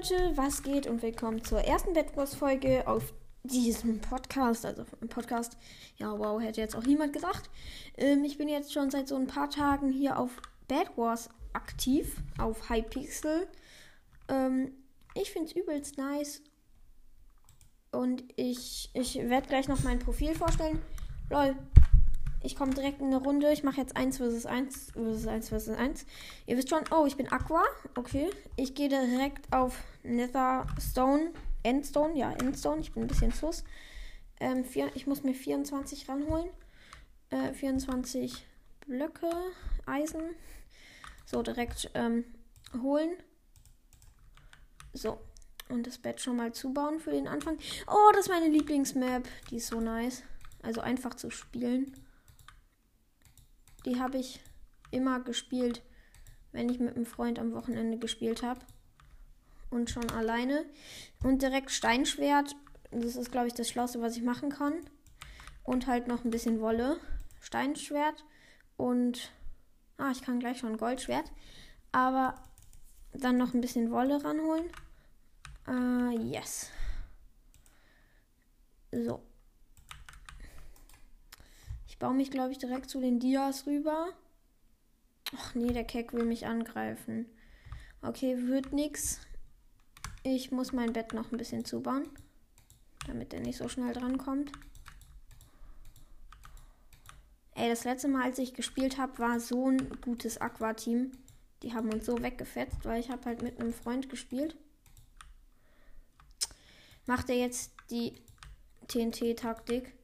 Leute, was geht und willkommen zur ersten Bad Wars Folge auf diesem Podcast, also im Podcast. Ja, wow, hätte jetzt auch niemand gesagt. Ähm, ich bin jetzt schon seit so ein paar Tagen hier auf Bad Wars aktiv, auf Hypixel. Ähm, ich finde es übelst nice. Und ich, ich werde gleich noch mein Profil vorstellen. Lol, ich komme direkt in eine Runde. Ich mache jetzt 1 vs 1 vs 1 vs 1. Ihr wisst schon, oh, ich bin Aqua. Okay. Ich gehe direkt auf Nether Stone. Endstone. Ja, Endstone. Ich bin ein bisschen sus. Ähm, vier, ich muss mir 24 ranholen. Äh, 24 Blöcke. Eisen. So, direkt ähm, holen. So. Und das Bett schon mal zubauen für den Anfang. Oh, das ist meine Lieblingsmap. Die ist so nice. Also einfach zu spielen. Die habe ich immer gespielt, wenn ich mit einem Freund am Wochenende gespielt habe. Und schon alleine. Und direkt Steinschwert. Das ist, glaube ich, das Schlauste, was ich machen kann. Und halt noch ein bisschen Wolle. Steinschwert. Und. Ah, ich kann gleich schon Goldschwert. Aber dann noch ein bisschen Wolle ranholen. Uh, yes. So baue mich, glaube ich, direkt zu den Dias rüber. Ach nee, der Keck will mich angreifen. Okay, wird nix. Ich muss mein Bett noch ein bisschen zubauen, damit er nicht so schnell drankommt. Ey, das letzte Mal, als ich gespielt habe, war so ein gutes Aqua-Team. Die haben uns so weggefetzt, weil ich habe halt mit einem Freund gespielt. Macht er jetzt die TNT-Taktik?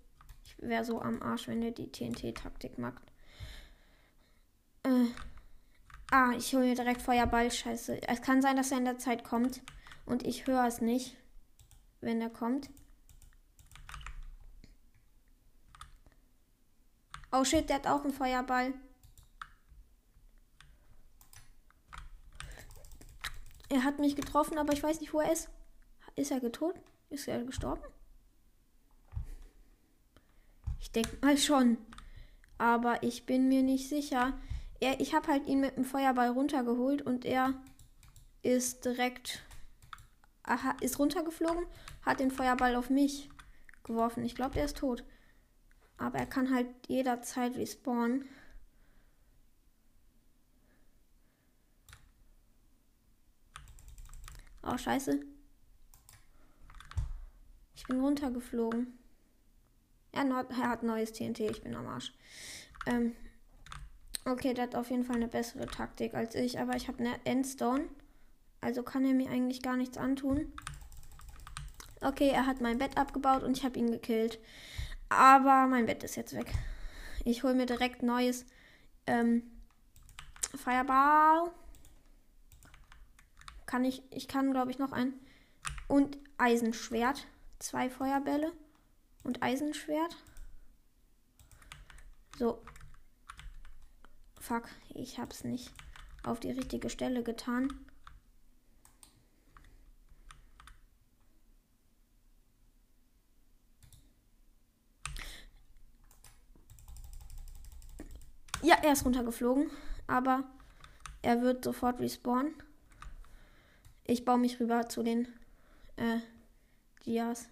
Wäre so am Arsch, wenn er die TNT-Taktik macht. Äh. Ah, ich hole mir direkt Feuerball. Scheiße. Es kann sein, dass er in der Zeit kommt. Und ich höre es nicht, wenn er kommt. Oh shit, der hat auch einen Feuerball. Er hat mich getroffen, aber ich weiß nicht, wo er ist. Ist er getot? Ist er gestorben? Ich denke mal schon. Aber ich bin mir nicht sicher. Er, ich habe halt ihn mit dem Feuerball runtergeholt und er ist direkt aha, ist runtergeflogen, hat den Feuerball auf mich geworfen. Ich glaube, er ist tot. Aber er kann halt jederzeit respawnen. Oh, scheiße. Ich bin runtergeflogen. Er, hat neues TNT, ich bin am Arsch. Ähm, okay, der hat auf jeden Fall eine bessere Taktik als ich, aber ich habe eine Endstone. Also kann er mir eigentlich gar nichts antun. Okay, er hat mein Bett abgebaut und ich habe ihn gekillt. Aber mein Bett ist jetzt weg. Ich hole mir direkt neues ähm, Fireball. Kann ich, ich kann glaube ich noch ein. Und Eisenschwert. Zwei Feuerbälle und Eisenschwert. So. Fuck, ich hab's nicht auf die richtige Stelle getan. Ja, er ist runtergeflogen, aber er wird sofort respawnen. Ich baue mich rüber zu den äh, Dias.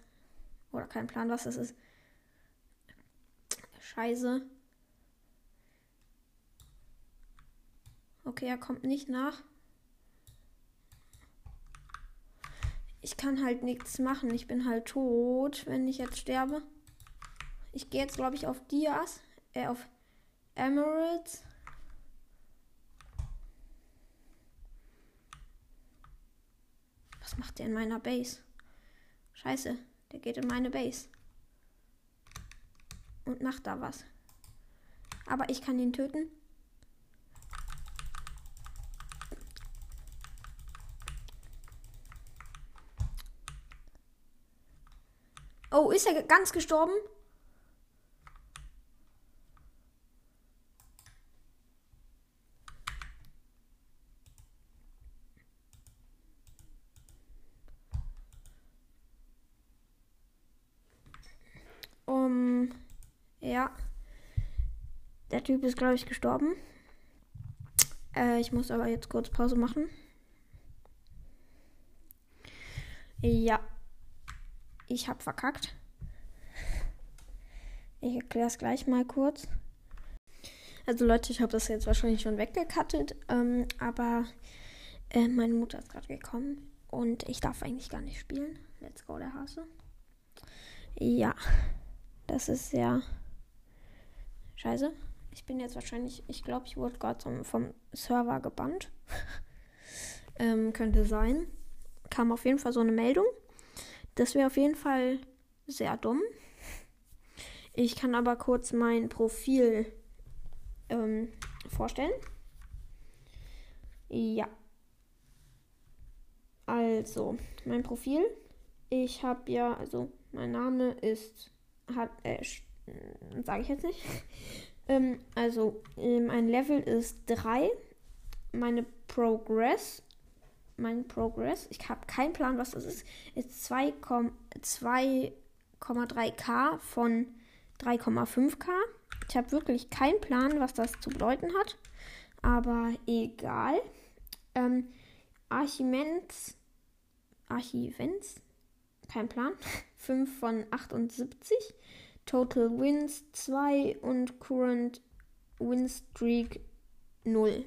Oder kein Plan, was das ist. Scheiße. Okay, er kommt nicht nach. Ich kann halt nichts machen. Ich bin halt tot, wenn ich jetzt sterbe. Ich gehe jetzt, glaube ich, auf Dias. Äh, auf Emeralds. Was macht der in meiner Base? Scheiße. Der geht in meine Base. Und macht da was. Aber ich kann ihn töten. Oh, ist er ganz gestorben? Ja. Der Typ ist, glaube ich, gestorben. Äh, ich muss aber jetzt kurz Pause machen. Ja. Ich habe verkackt. Ich erkläre es gleich mal kurz. Also Leute, ich habe das jetzt wahrscheinlich schon weggekattet, ähm, aber äh, meine Mutter ist gerade gekommen und ich darf eigentlich gar nicht spielen. Let's go, der Hase. Ja, das ist sehr scheiße. Ich bin jetzt wahrscheinlich, ich glaube, ich wurde gerade vom Server gebannt. ähm, könnte sein. Kam auf jeden Fall so eine Meldung. Das wäre auf jeden Fall sehr dumm. Ich kann aber kurz mein Profil ähm, vorstellen. Ja. Also, mein Profil. Ich habe ja, also mein Name ist, hat, äh, sage ich jetzt nicht. ähm, also, mein Level ist 3. Meine Progress, mein Progress, ich habe keinen Plan, was das ist, ist 2,3k von 3,5k. Ich habe wirklich keinen Plan, was das zu bedeuten hat. Aber egal. Ähm, Archimens. Archivens? Kein Plan. 5 von 78. Total Wins 2 und Current Win Streak 0.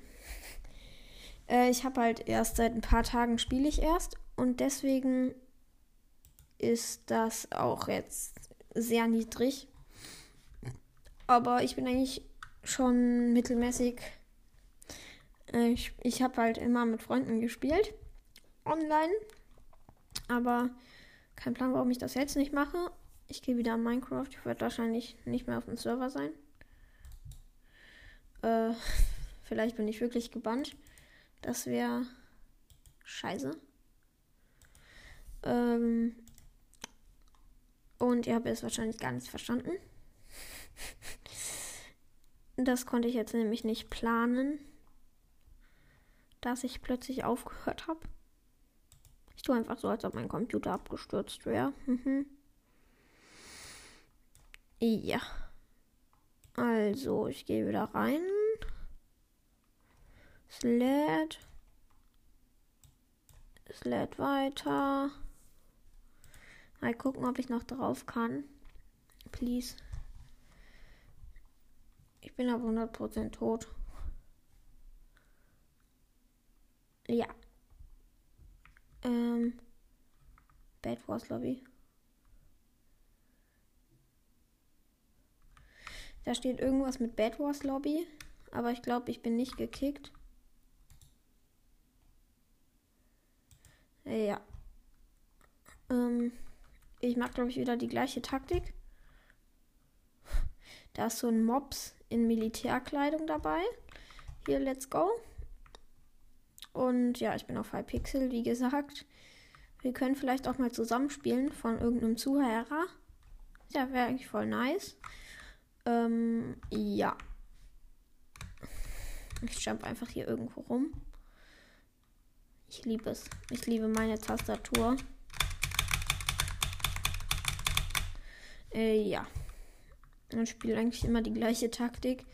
äh, ich habe halt erst seit ein paar Tagen spiele ich erst und deswegen ist das auch jetzt sehr niedrig. Aber ich bin eigentlich schon mittelmäßig. Äh, ich ich habe halt immer mit Freunden gespielt. Online. Aber kein Plan, warum ich das jetzt nicht mache. Ich gehe wieder an Minecraft. Ich werde wahrscheinlich nicht mehr auf dem Server sein. Äh, vielleicht bin ich wirklich gebannt. Das wäre scheiße. Ähm, und ihr habt es wahrscheinlich gar nicht verstanden. Das konnte ich jetzt nämlich nicht planen, dass ich plötzlich aufgehört habe. Ich tue einfach so, als ob mein Computer abgestürzt wäre. Mhm. Ja. Also, ich gehe wieder rein. Es lädt. Weiter. Mal gucken, ob ich noch drauf kann. Please. Ich bin aber 100% tot. Ja. Ähm. Bad Wars Lobby. Da steht irgendwas mit Bad Wars Lobby. Aber ich glaube, ich bin nicht gekickt. Ja. Ähm, ich mache, glaube ich, wieder die gleiche Taktik. Da ist so ein Mops in Militärkleidung dabei. Hier, let's go. Und ja, ich bin auf Hypixel, wie gesagt. Wir können vielleicht auch mal zusammenspielen von irgendeinem Zuhörer. Ja, wäre eigentlich voll nice. Ähm, ja. Ich jump einfach hier irgendwo rum. Ich liebe es. Ich liebe meine Tastatur. Äh, ja und spiele eigentlich immer die gleiche Taktik.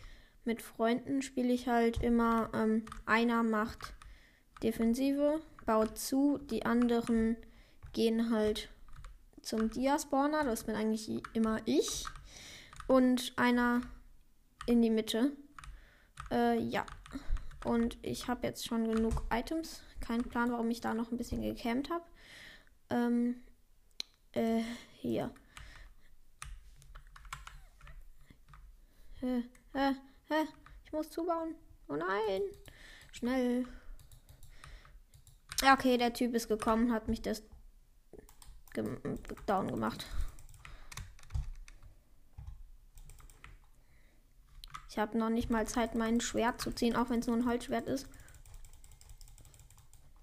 Mit Freunden spiele ich halt immer, ähm, einer macht Defensive, baut zu, die anderen gehen halt zum Dia-Spawner, das bin eigentlich immer ich. Und einer in die Mitte. Äh, ja. Und ich habe jetzt schon genug Items. Kein Plan, warum ich da noch ein bisschen gecampt habe. Ähm, äh, hier. Äh, äh, äh, ich muss zubauen. Oh nein. Schnell. Okay, der Typ ist gekommen, hat mich das ge down gemacht. Ich habe noch nicht mal Zeit, mein Schwert zu ziehen, auch wenn es nur ein Holzschwert ist.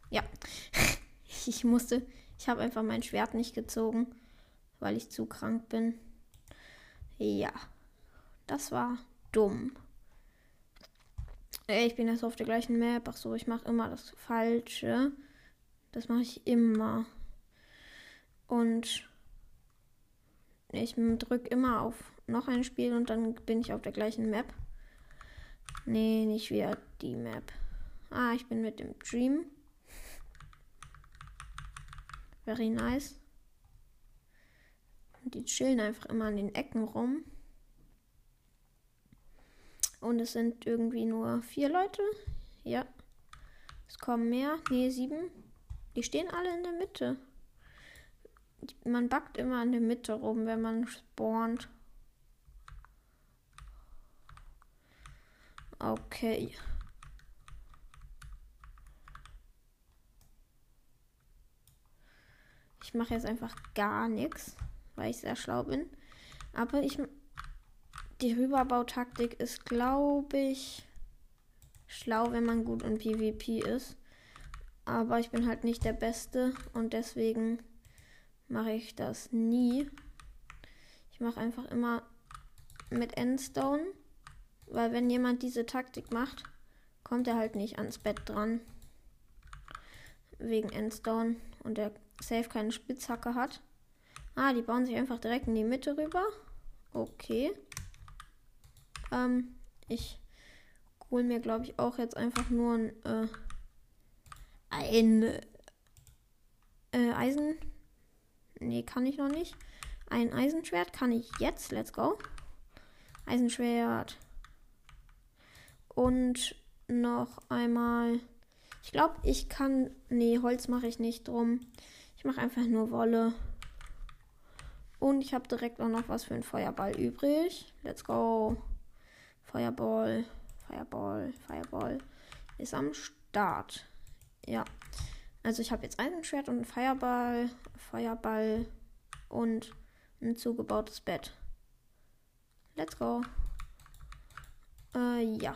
Ja. ich musste. Ich habe einfach mein Schwert nicht gezogen, weil ich zu krank bin. Ja. Das war dumm. Ich bin jetzt auf der gleichen Map. Ach so, ich mache immer das Falsche. Das mache ich immer. Und ich drücke immer auf noch ein Spiel und dann bin ich auf der gleichen Map. Nee, nicht wieder die Map. Ah, ich bin mit dem Dream. Very nice. Die chillen einfach immer an den Ecken rum. Und es sind irgendwie nur vier Leute. Ja. Es kommen mehr. Nee, sieben. Die stehen alle in der Mitte. Man backt immer in der Mitte rum, wenn man spawnt. Okay. Ich mache jetzt einfach gar nichts, weil ich sehr schlau bin. Aber ich. Die Rüberbautaktik ist, glaube ich, schlau, wenn man gut in PvP ist. Aber ich bin halt nicht der Beste und deswegen mache ich das nie. Ich mache einfach immer mit Endstone, weil wenn jemand diese Taktik macht, kommt er halt nicht ans Bett dran. Wegen Endstone und der safe keine Spitzhacke hat. Ah, die bauen sich einfach direkt in die Mitte rüber. Okay. Ähm, ich hole mir, glaube ich, auch jetzt einfach nur ein, äh, ein äh, Eisen. Nee, kann ich noch nicht. Ein Eisenschwert kann ich jetzt. Let's go. Eisenschwert. Und noch einmal. Ich glaube, ich kann. Nee, Holz mache ich nicht drum. Ich mache einfach nur Wolle. Und ich habe direkt auch noch was für einen Feuerball übrig. Let's go. Feuerball, Feuerball, Feuerball ist am Start. Ja. Also ich habe jetzt Eisenschwert und einen Feuerball, Feuerball und ein zugebautes Bett. Let's go. Äh, ja.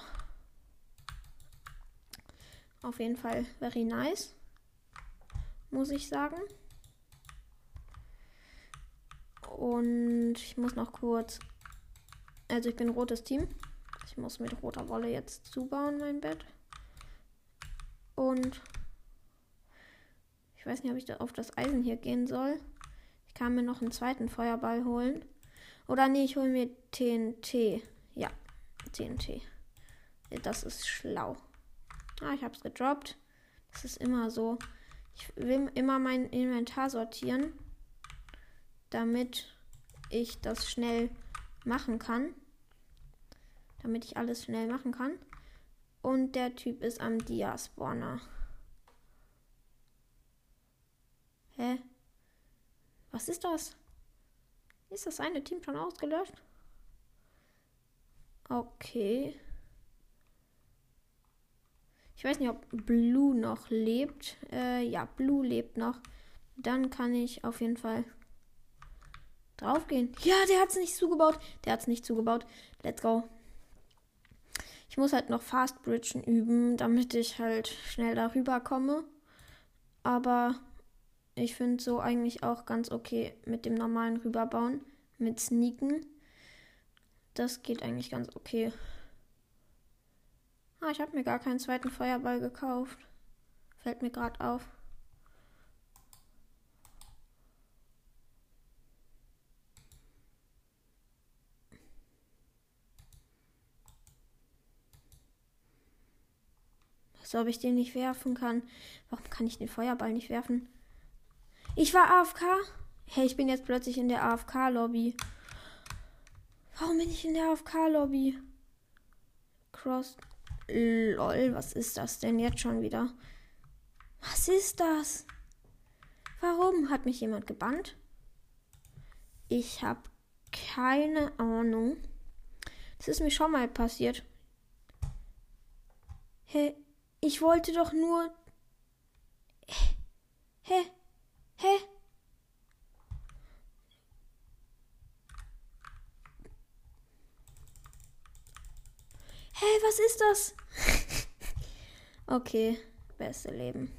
Auf jeden Fall very nice muss ich sagen. Und ich muss noch kurz. Also ich bin rotes Team. Ich muss mit roter Wolle jetzt zubauen, mein Bett. Und ich weiß nicht, ob ich da auf das Eisen hier gehen soll. Ich kann mir noch einen zweiten Feuerball holen. Oder nee, ich hole mir TNT. Ja, TNT. Das ist schlau. Ah, ich habe es gedroppt. Das ist immer so. Ich will immer mein Inventar sortieren, damit ich das schnell machen kann. Damit ich alles schnell machen kann. Und der Typ ist am Dia-Spawner. Hä? Was ist das? Ist das eine Team schon ausgelöscht? Okay. Ich weiß nicht, ob Blue noch lebt. Äh, ja, Blue lebt noch. Dann kann ich auf jeden Fall draufgehen. Ja, der hat es nicht zugebaut. Der hat es nicht zugebaut. Let's go. Ich muss halt noch Fast Bridgen üben, damit ich halt schnell darüber komme. Aber ich finde so eigentlich auch ganz okay mit dem normalen Rüberbauen. Mit Sneaken. Das geht eigentlich ganz okay. Ah, ich habe mir gar keinen zweiten Feuerball gekauft. Fällt mir gerade auf. So, ob ich den nicht werfen kann. Warum kann ich den Feuerball nicht werfen? Ich war AFK. Hey, ich bin jetzt plötzlich in der AFK-Lobby. Warum bin ich in der AFK-Lobby? Cross. Lol, was ist das denn jetzt schon wieder? Was ist das? Warum hat mich jemand gebannt? Ich habe keine Ahnung. Das ist mir schon mal passiert. Hä? Ich wollte doch nur. Hä? Hä? Hey, was ist das? okay, beste Leben.